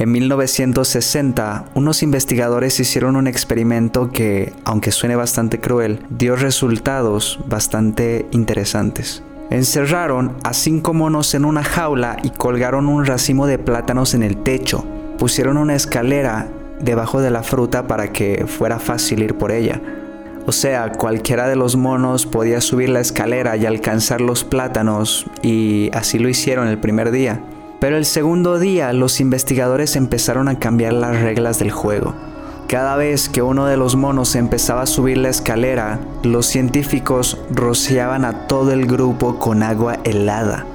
En 1960, unos investigadores hicieron un experimento que, aunque suene bastante cruel, dio resultados bastante interesantes. Encerraron a cinco monos en una jaula y colgaron un racimo de plátanos en el techo. Pusieron una escalera debajo de la fruta para que fuera fácil ir por ella. O sea, cualquiera de los monos podía subir la escalera y alcanzar los plátanos, y así lo hicieron el primer día. Pero el segundo día los investigadores empezaron a cambiar las reglas del juego. Cada vez que uno de los monos empezaba a subir la escalera, los científicos rociaban a todo el grupo con agua helada.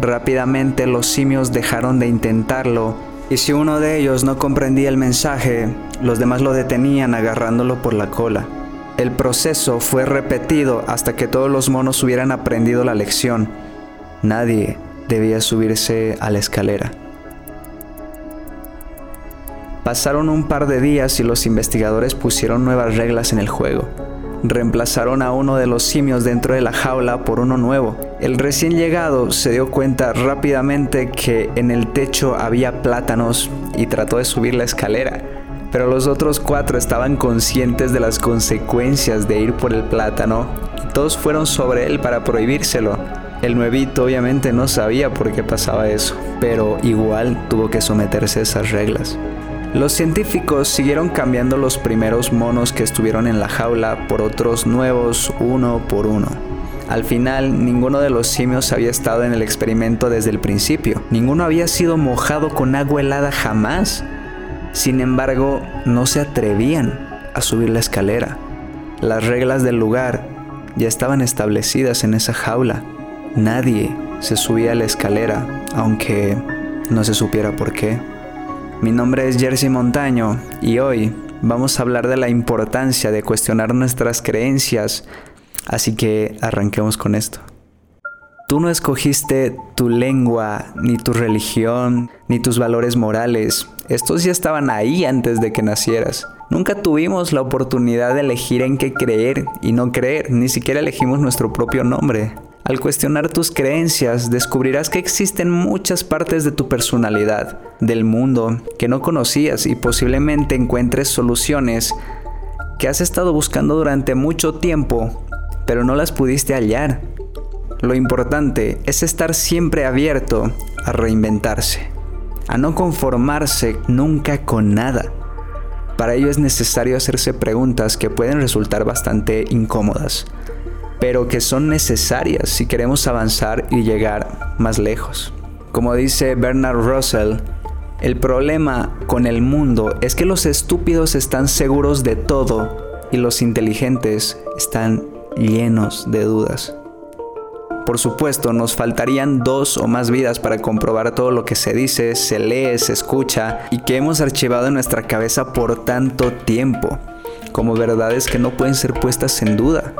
Rápidamente los simios dejaron de intentarlo y si uno de ellos no comprendía el mensaje, los demás lo detenían agarrándolo por la cola. El proceso fue repetido hasta que todos los monos hubieran aprendido la lección. Nadie debía subirse a la escalera. Pasaron un par de días y los investigadores pusieron nuevas reglas en el juego. Reemplazaron a uno de los simios dentro de la jaula por uno nuevo. El recién llegado se dio cuenta rápidamente que en el techo había plátanos y trató de subir la escalera pero los otros cuatro estaban conscientes de las consecuencias de ir por el plátano y todos fueron sobre él para prohibírselo. El nuevito obviamente no sabía por qué pasaba eso, pero igual tuvo que someterse a esas reglas. Los científicos siguieron cambiando los primeros monos que estuvieron en la jaula por otros nuevos uno por uno. Al final, ninguno de los simios había estado en el experimento desde el principio. Ninguno había sido mojado con agua helada jamás. Sin embargo, no se atrevían a subir la escalera. Las reglas del lugar ya estaban establecidas en esa jaula. Nadie se subía a la escalera, aunque no se supiera por qué. Mi nombre es Jersey Montaño y hoy vamos a hablar de la importancia de cuestionar nuestras creencias, así que arranquemos con esto. Tú no escogiste tu lengua, ni tu religión, ni tus valores morales. Estos ya estaban ahí antes de que nacieras. Nunca tuvimos la oportunidad de elegir en qué creer y no creer, ni siquiera elegimos nuestro propio nombre. Al cuestionar tus creencias, descubrirás que existen muchas partes de tu personalidad, del mundo, que no conocías y posiblemente encuentres soluciones que has estado buscando durante mucho tiempo, pero no las pudiste hallar. Lo importante es estar siempre abierto a reinventarse, a no conformarse nunca con nada. Para ello es necesario hacerse preguntas que pueden resultar bastante incómodas, pero que son necesarias si queremos avanzar y llegar más lejos. Como dice Bernard Russell, el problema con el mundo es que los estúpidos están seguros de todo y los inteligentes están llenos de dudas. Por supuesto, nos faltarían dos o más vidas para comprobar todo lo que se dice, se lee, se escucha y que hemos archivado en nuestra cabeza por tanto tiempo, como verdades que no pueden ser puestas en duda.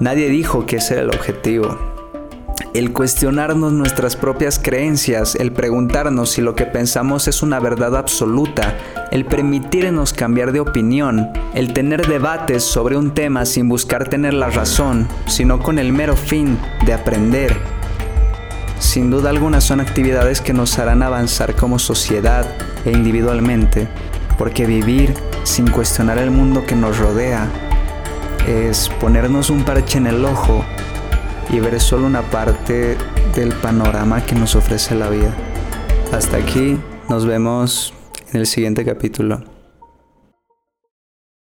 Nadie dijo que ese era el objetivo el cuestionarnos nuestras propias creencias, el preguntarnos si lo que pensamos es una verdad absoluta, el permitirnos cambiar de opinión, el tener debates sobre un tema sin buscar tener la razón, sino con el mero fin de aprender. Sin duda alguna son actividades que nos harán avanzar como sociedad e individualmente, porque vivir sin cuestionar el mundo que nos rodea es ponernos un parche en el ojo y ver solo una parte del panorama que nos ofrece la vida. Hasta aquí, nos vemos en el siguiente capítulo.